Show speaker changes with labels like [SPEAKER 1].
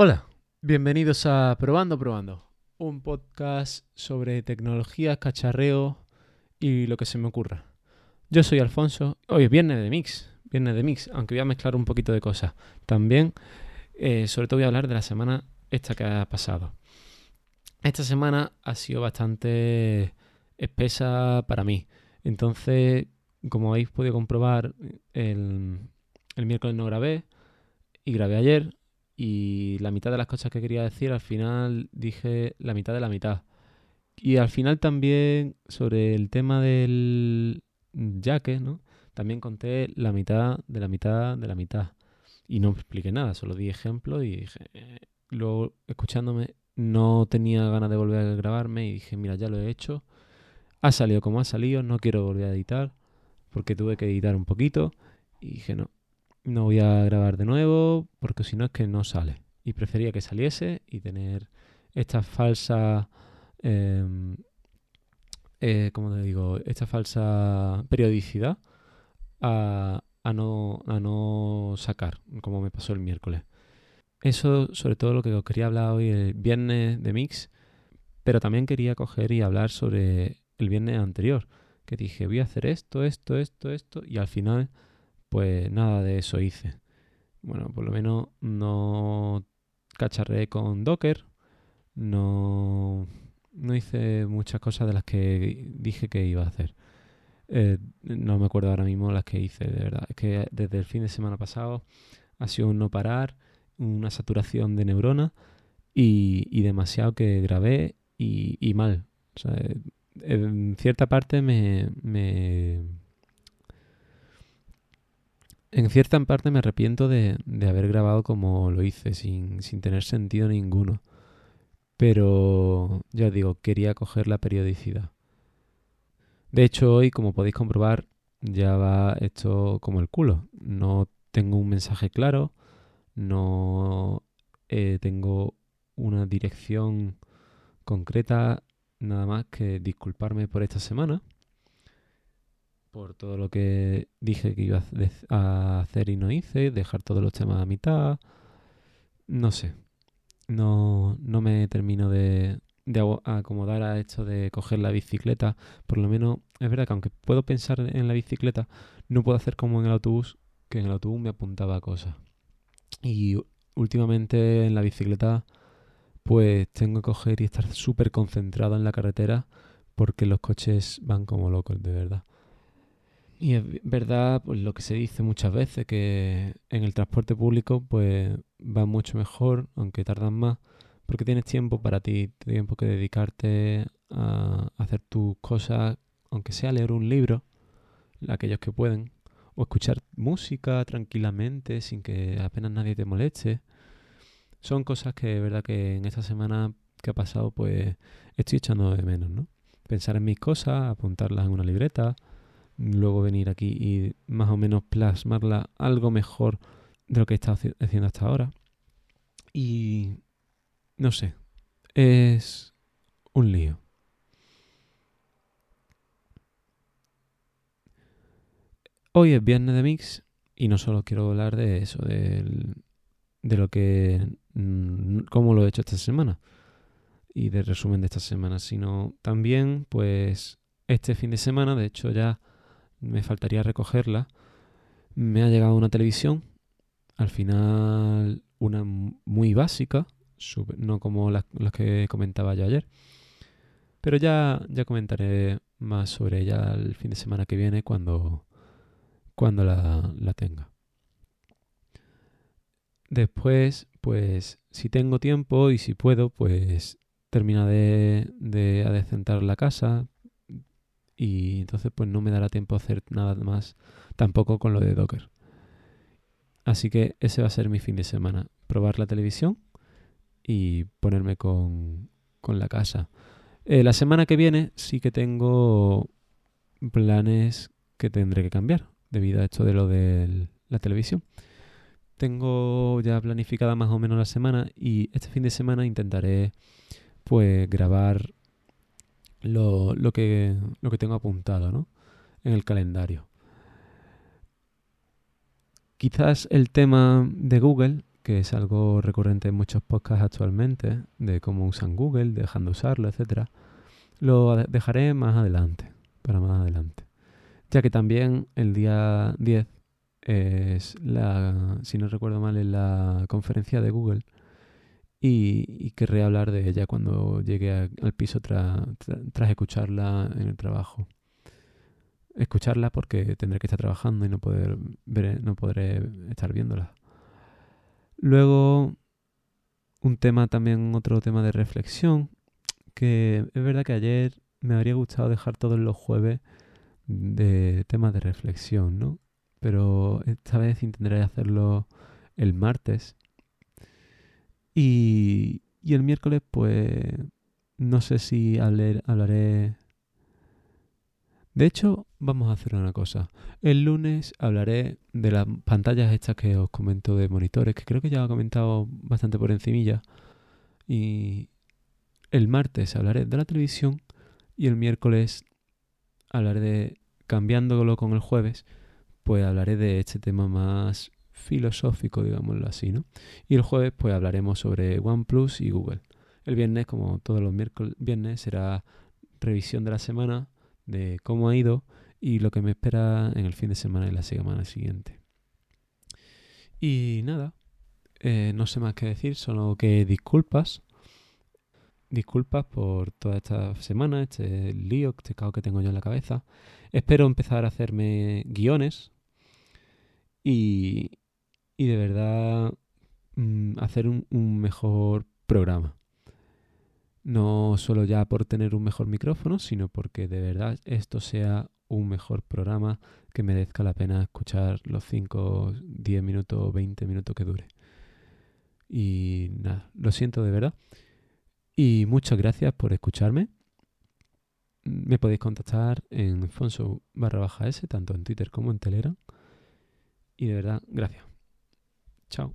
[SPEAKER 1] Hola, bienvenidos a Probando Probando, un podcast sobre tecnología, cacharreo y lo que se me ocurra. Yo soy Alfonso, hoy es viernes de mix, viernes de mix, aunque voy a mezclar un poquito de cosas. También, eh, sobre todo voy a hablar de la semana esta que ha pasado. Esta semana ha sido bastante espesa para mí. Entonces, como habéis podido comprobar, el, el miércoles no grabé y grabé ayer y la mitad de las cosas que quería decir al final dije la mitad de la mitad. Y al final también sobre el tema del jaque, ¿no? También conté la mitad de la mitad de la mitad. Y no expliqué nada, solo di ejemplos y dije, eh, luego escuchándome no tenía ganas de volver a grabarme y dije, mira, ya lo he hecho. Ha salido como ha salido, no quiero volver a editar porque tuve que editar un poquito y dije, no, no voy a grabar de nuevo porque si no es que no sale. Y prefería que saliese y tener esta falsa, em, eh, ¿cómo te digo? Esta falsa periodicidad a, a, no, a no sacar, como me pasó el miércoles. Eso sobre todo lo que os quería hablar hoy el viernes de Mix, pero también quería coger y hablar sobre el viernes anterior, que dije voy a hacer esto, esto, esto, esto, y al final pues nada de eso hice. Bueno, por lo menos no cacharré con Docker, no, no hice muchas cosas de las que dije que iba a hacer. Eh, no me acuerdo ahora mismo las que hice, de verdad. Es que desde el fin de semana pasado ha sido un no parar, una saturación de neuronas y, demasiado que grabé y, mal. O sea, en cierta parte me en cierta parte me arrepiento de, haber grabado como lo hice, sin, tener sentido ninguno. Pero, ya digo, quería coger la periodicidad. De hecho, hoy, como podéis comprobar, ya va esto como el culo. No tengo un mensaje claro, no eh, tengo una dirección concreta, nada más que disculparme por esta semana por todo lo que dije que iba a hacer y no hice, dejar todos los temas a mitad. No sé. No, no me termino de, acomodar a esto de coger la bicicleta. Por lo menos, es verdad que aunque puedo pensar en la bicicleta, no puedo hacer como en el autobús, que en el autobús me apuntaba a cosas. Y últimamente en la bicicleta, pues tengo que coger y estar súper concentrado en la carretera porque los coches van como locos, de verdad. Y es verdad pues, lo que se dice muchas veces, que en el transporte público pues va mucho mejor, aunque tardan más, porque tienes tiempo para ti, tiempo que dedicarte a hacer tus cosas, aunque sea leer un libro, aquellos que pueden, o escuchar música tranquilamente sin que apenas nadie te moleste. Son cosas que es verdad que en esta semana que ha pasado pues estoy echando de menos, ¿no? Pensar en mis cosas, apuntarlas en una libreta, luego venir aquí y más o menos plasmarla algo mejor de lo que he estado haciendo hasta ahora. Y no sé, es un lío. Hoy es viernes de mix y no solo quiero hablar de eso, de, de lo que, mm, cómo lo he hecho esta semana y de resumen de esta semana, sino también pues este fin de semana, de hecho ya me faltaría recogerla. Me ha llegado una televisión, al final una muy básica, no como las, que comentaba yo ayer. Pero ya, ya comentaré más sobre ella el fin de semana que viene cuando, cuando la, la tenga. Después, pues si tengo tiempo y si puedo, pues termina de, de adecentar la casa, y entonces pues no me dará tiempo a hacer nada más tampoco con lo de Docker. Así que ese va a ser mi fin de semana, probar la televisión y ponerme con, con la casa. Eh, la semana que viene sí que tengo planes que tendré que cambiar debido a esto de lo de la televisión. Tengo ya planificada más o menos la semana y este fin de semana intentaré pues grabar lo, lo, que, lo que tengo apuntado ¿no? en el calendario. Quizás el tema de Google, que es algo recurrente en muchos podcasts actualmente, de cómo usan Google, dejando de usarlo, etcétera, lo dejaré más adelante, para más adelante. Ya que también el día 10 es la, si no recuerdo mal, es la conferencia de Google y, querré hablar de ella cuando llegue al piso tras escucharla en el trabajo. Escucharla porque tendré que estar trabajando y no, poder ver, no podré estar viéndola. Luego, un tema también, otro tema de reflexión, que es verdad que ayer me habría gustado dejar todos los jueves de temas de reflexión, ¿no? Pero esta vez intentaré hacerlo el martes y, el miércoles, pues, no sé si hablaré... De hecho, vamos a hacer una cosa. El lunes hablaré de las pantallas estas que os comento de monitores, que creo que ya he comentado bastante por encimilla. Y el martes hablaré de la televisión y el miércoles hablaré de, cambiándolo con el jueves, pues hablaré de este tema más filosófico, digámoslo así, ¿no? Y el jueves pues hablaremos sobre OnePlus y Google. El viernes, como todos los miércoles, viernes será revisión de la semana, de cómo ha ido y lo que me espera en el fin de semana y la semana siguiente. Y nada, eh, no sé más que decir, solo que disculpas. Disculpas por toda esta semana, este lío, este caos que tengo yo en la cabeza. Espero empezar a hacerme guiones y, y de verdad mm, hacer un, mejor programa. No solo ya por tener un mejor micrófono, sino porque de verdad esto sea un mejor programa que merezca la pena escuchar los 5, 10 minutos, 20 minutos que dure. Y nada, lo siento de verdad. Y muchas gracias por escucharme. Me podéis contactar en Fonso barra baja S, tanto en Twitter como en Telegram. Y de verdad, gracias. Chao.